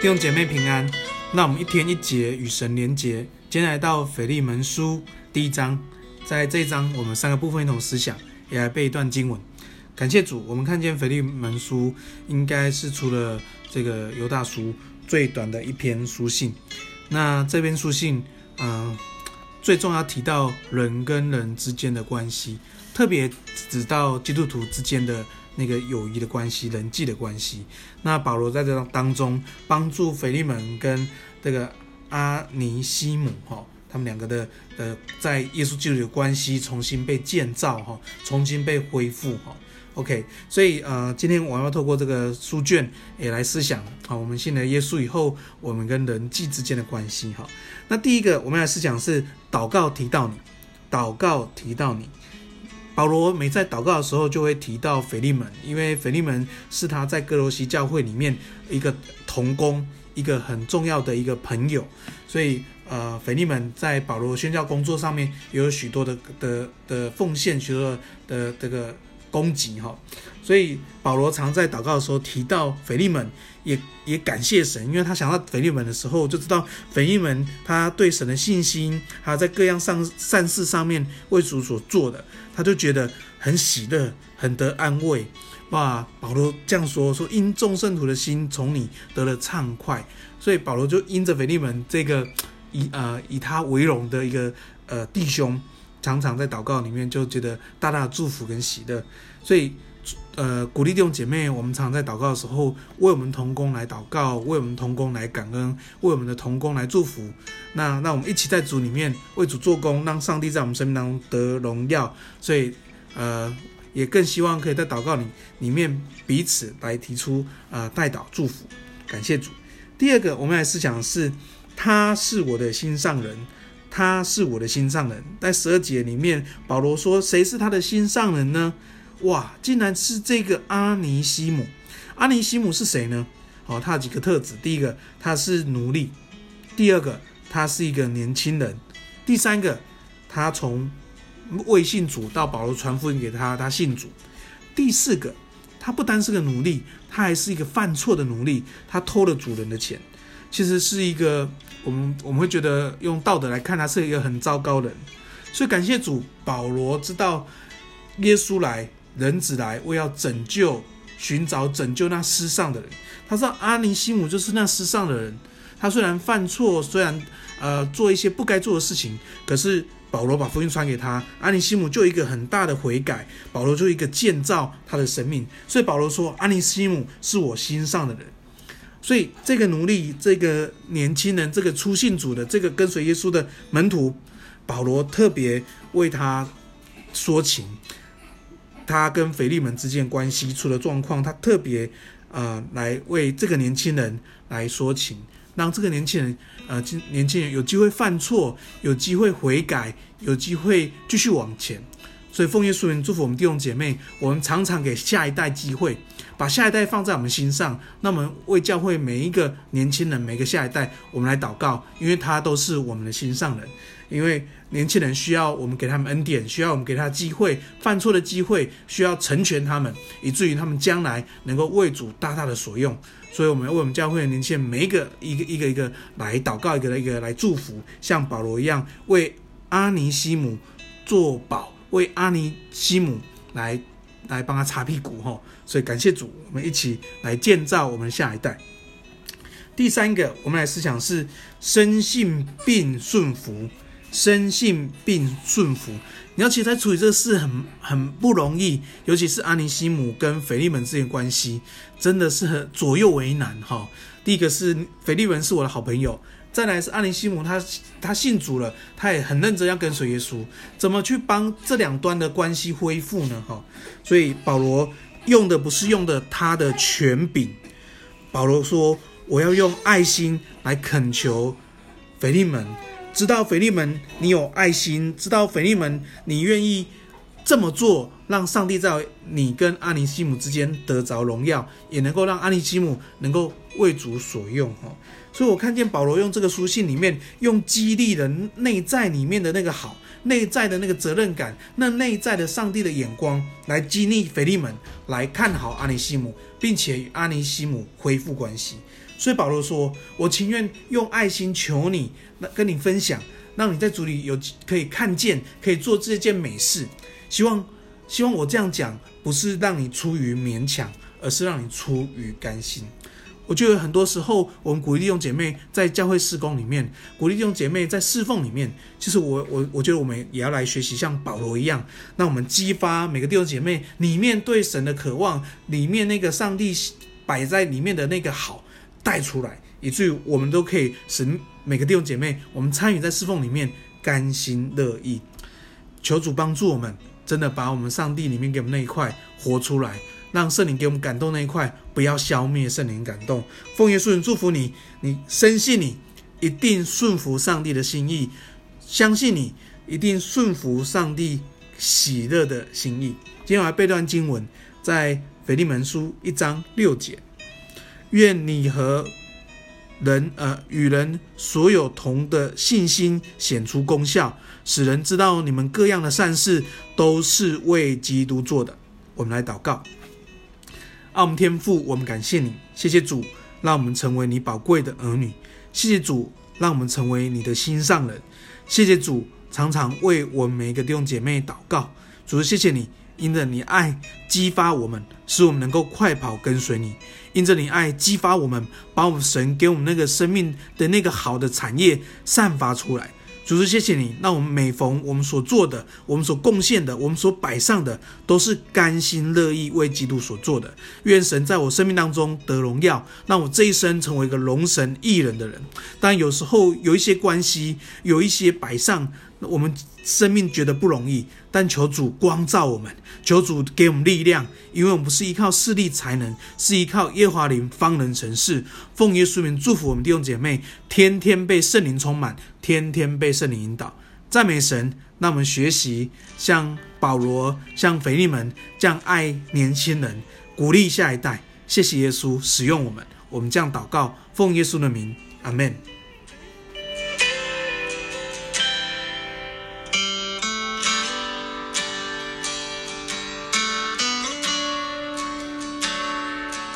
弟兄姐妹平安，那我们一天一节与神连结，今天来到腓利门书第一章，在这一章我们三个部分一同思想，也来背一段经文。感谢主，我们看见腓利门书应该是除了这个犹大书最短的一篇书信。那这篇书信，嗯、最重要提到人跟人之间的关系，特别指到基督徒之间的。那个友谊的关系，人际的关系。那保罗在这当中帮助腓利门跟这个阿尼西姆哈，他们两个的呃，在耶稣基督的关系重新被建造哈，重新被恢复哈。OK，所以呃，今天我要透过这个书卷也来思想啊，我们信了耶稣以后，我们跟人际之间的关系哈。那第一个我们来思想是祷告提到你，祷告提到你。保罗每在祷告的时候，就会提到腓利门，因为腓利门是他在哥罗西教会里面一个同工，一个很重要的一个朋友，所以呃，腓利门在保罗宣教工作上面也有许多的的的奉献，许多的这个攻击哈，所以保罗常在祷告的时候提到腓利门。也也感谢神，因为他想到腓利门的时候，就知道腓利门他对神的信心，还有在各样上善事上面为主所做的，他就觉得很喜乐，很得安慰。哇，保罗这样说说，因众圣徒的心从你得了畅快，所以保罗就因着腓利门这个以呃以他为荣的一个呃弟兄，常常在祷告里面就觉得大大的祝福跟喜乐，所以。呃，鼓励弟兄姐妹，我们常常在祷告的时候，为我们同工来祷告，为我们同工来感恩，为我们的同工来祝福。那那我们一起在主里面为主做工，让上帝在我们生命当中得荣耀。所以，呃，也更希望可以在祷告里里面彼此来提出呃代祷祝福，感谢主。第二个，我们来思想是，他是我的心上人，他是我的心上人。在十二节里面，保罗说，谁是他的心上人呢？哇，竟然是这个阿尼西姆！阿尼西姆是谁呢？哦，他有几个特质。第一个，他是奴隶；第二个，他是一个年轻人；第三个，他从未信主到保罗传福音给他，他信主；第四个，他不单是个奴隶，他还是一个犯错的奴隶，他偷了主人的钱。其实是一个我们我们会觉得用道德来看，他是一个很糟糕的人。所以感谢主，保罗知道耶稣来。人子来为要拯救、寻找、拯救那失丧的人。他知道阿尼西姆就是那失丧的人。他虽然犯错，虽然呃做一些不该做的事情，可是保罗把福音传给他，阿尼西姆就一个很大的悔改，保罗就一个建造他的生命。所以保罗说，阿尼西姆是我心上的人。所以这个奴隶、这个年轻人、这个出信主的、这个跟随耶稣的门徒，保罗特别为他说情。他跟腓利门之间关系出了状况，他特别呃来为这个年轻人来说情，让这个年轻人呃年轻人有机会犯错，有机会悔改，有机会继续往前。所以奉耶稣名祝福我们弟兄姐妹，我们常常给下一代机会，把下一代放在我们心上。那么为教会每一个年轻人，每个下一代，我们来祷告，因为他都是我们的心上人。因为年轻人需要我们给他们恩典，需要我们给他机会，犯错的机会，需要成全他们，以至于他们将来能够为主大大的所用。所以，我们为我们教会的年轻人每一个一个一个一个来祷告，一个一个来祝福，像保罗一样为阿尼西姆作保，为阿尼西姆来来帮他擦屁股哈。所以，感谢主，我们一起来建造我们下一代。第三个，我们来思想是生性并顺服。生性并顺服，你要其实在处理这个事很很不容易，尤其是阿尼西姆跟腓利门之间关系，真的是很左右为难哈。第一个是腓利门是我的好朋友，再来是阿尼西姆他他信主了，他也很认真要跟随耶稣，怎么去帮这两端的关系恢复呢？哈，所以保罗用的不是用的他的权柄，保罗说我要用爱心来恳求腓利门。知道腓利门，你有爱心；知道腓利门，你愿意这么做，让上帝在你跟阿尼西姆之间得着荣耀，也能够让阿尼西姆能够为主所用。哈，所以我看见保罗用这个书信里面，用激励人内在里面的那个好，内在的那个责任感，那内在的上帝的眼光，来激励腓利门，来看好阿尼西姆，并且与阿尼西姆恢复关系。所以保罗说：“我情愿用爱心求你，那跟你分享，让你在主里有可以看见，可以做这件美事。希望，希望我这样讲，不是让你出于勉强，而是让你出于甘心。”我觉得很多时候，我们鼓励弟兄姐妹在教会事工里面，鼓励弟兄姐妹在侍奉里面，其实我我我觉得我们也要来学习像保罗一样，让我们激发每个弟兄姐妹里面对神的渴望，里面那个上帝摆在里面的那个好带出来，以至于我们都可以使每个弟兄姐妹，我们参与在侍奉里面甘心乐意。求主帮助我们，真的把我们上帝里面给我们那一块活出来。让圣灵给我们感动那一块，不要消灭圣灵感动。奉耶稣名祝福你，你深信你一定顺服上帝的心意，相信你一定顺服上帝喜乐的心意。今天我来背段经文，在腓利门书一章六节：愿你和人呃与人所有同的信心显出功效，使人知道你们各样的善事都是为基督做的。我们来祷告。爱我们天父，我们感谢你，谢谢主，让我们成为你宝贵的儿女。谢谢主，让我们成为你的心上人。谢谢主，常常为我们每一个弟兄姐妹祷告。主，谢谢你，因着你爱激发我们，使我们能够快跑跟随你。因着你爱激发我们，把我们神给我们那个生命的那个好的产业散发出来。主，谢谢你，那我们每逢我们所做的、我们所贡献的、我们所摆上的，都是甘心乐意为基督所做的。愿神在我生命当中得荣耀，让我这一生成为一个荣神益人的人。但有时候有一些关系，有一些摆上。我们生命觉得不容易，但求主光照我们，求主给我们力量，因为我们不是依靠势力才能，是依靠耶和华灵方能成事。奉耶稣名祝福我们弟兄姐妹，天天被圣灵充满，天天被圣灵引导。赞美神，让我们学习像保罗、像腓利门这样爱年轻人，鼓励下一代。谢谢耶稣使用我们，我们这样祷告，奉耶稣的名，阿门。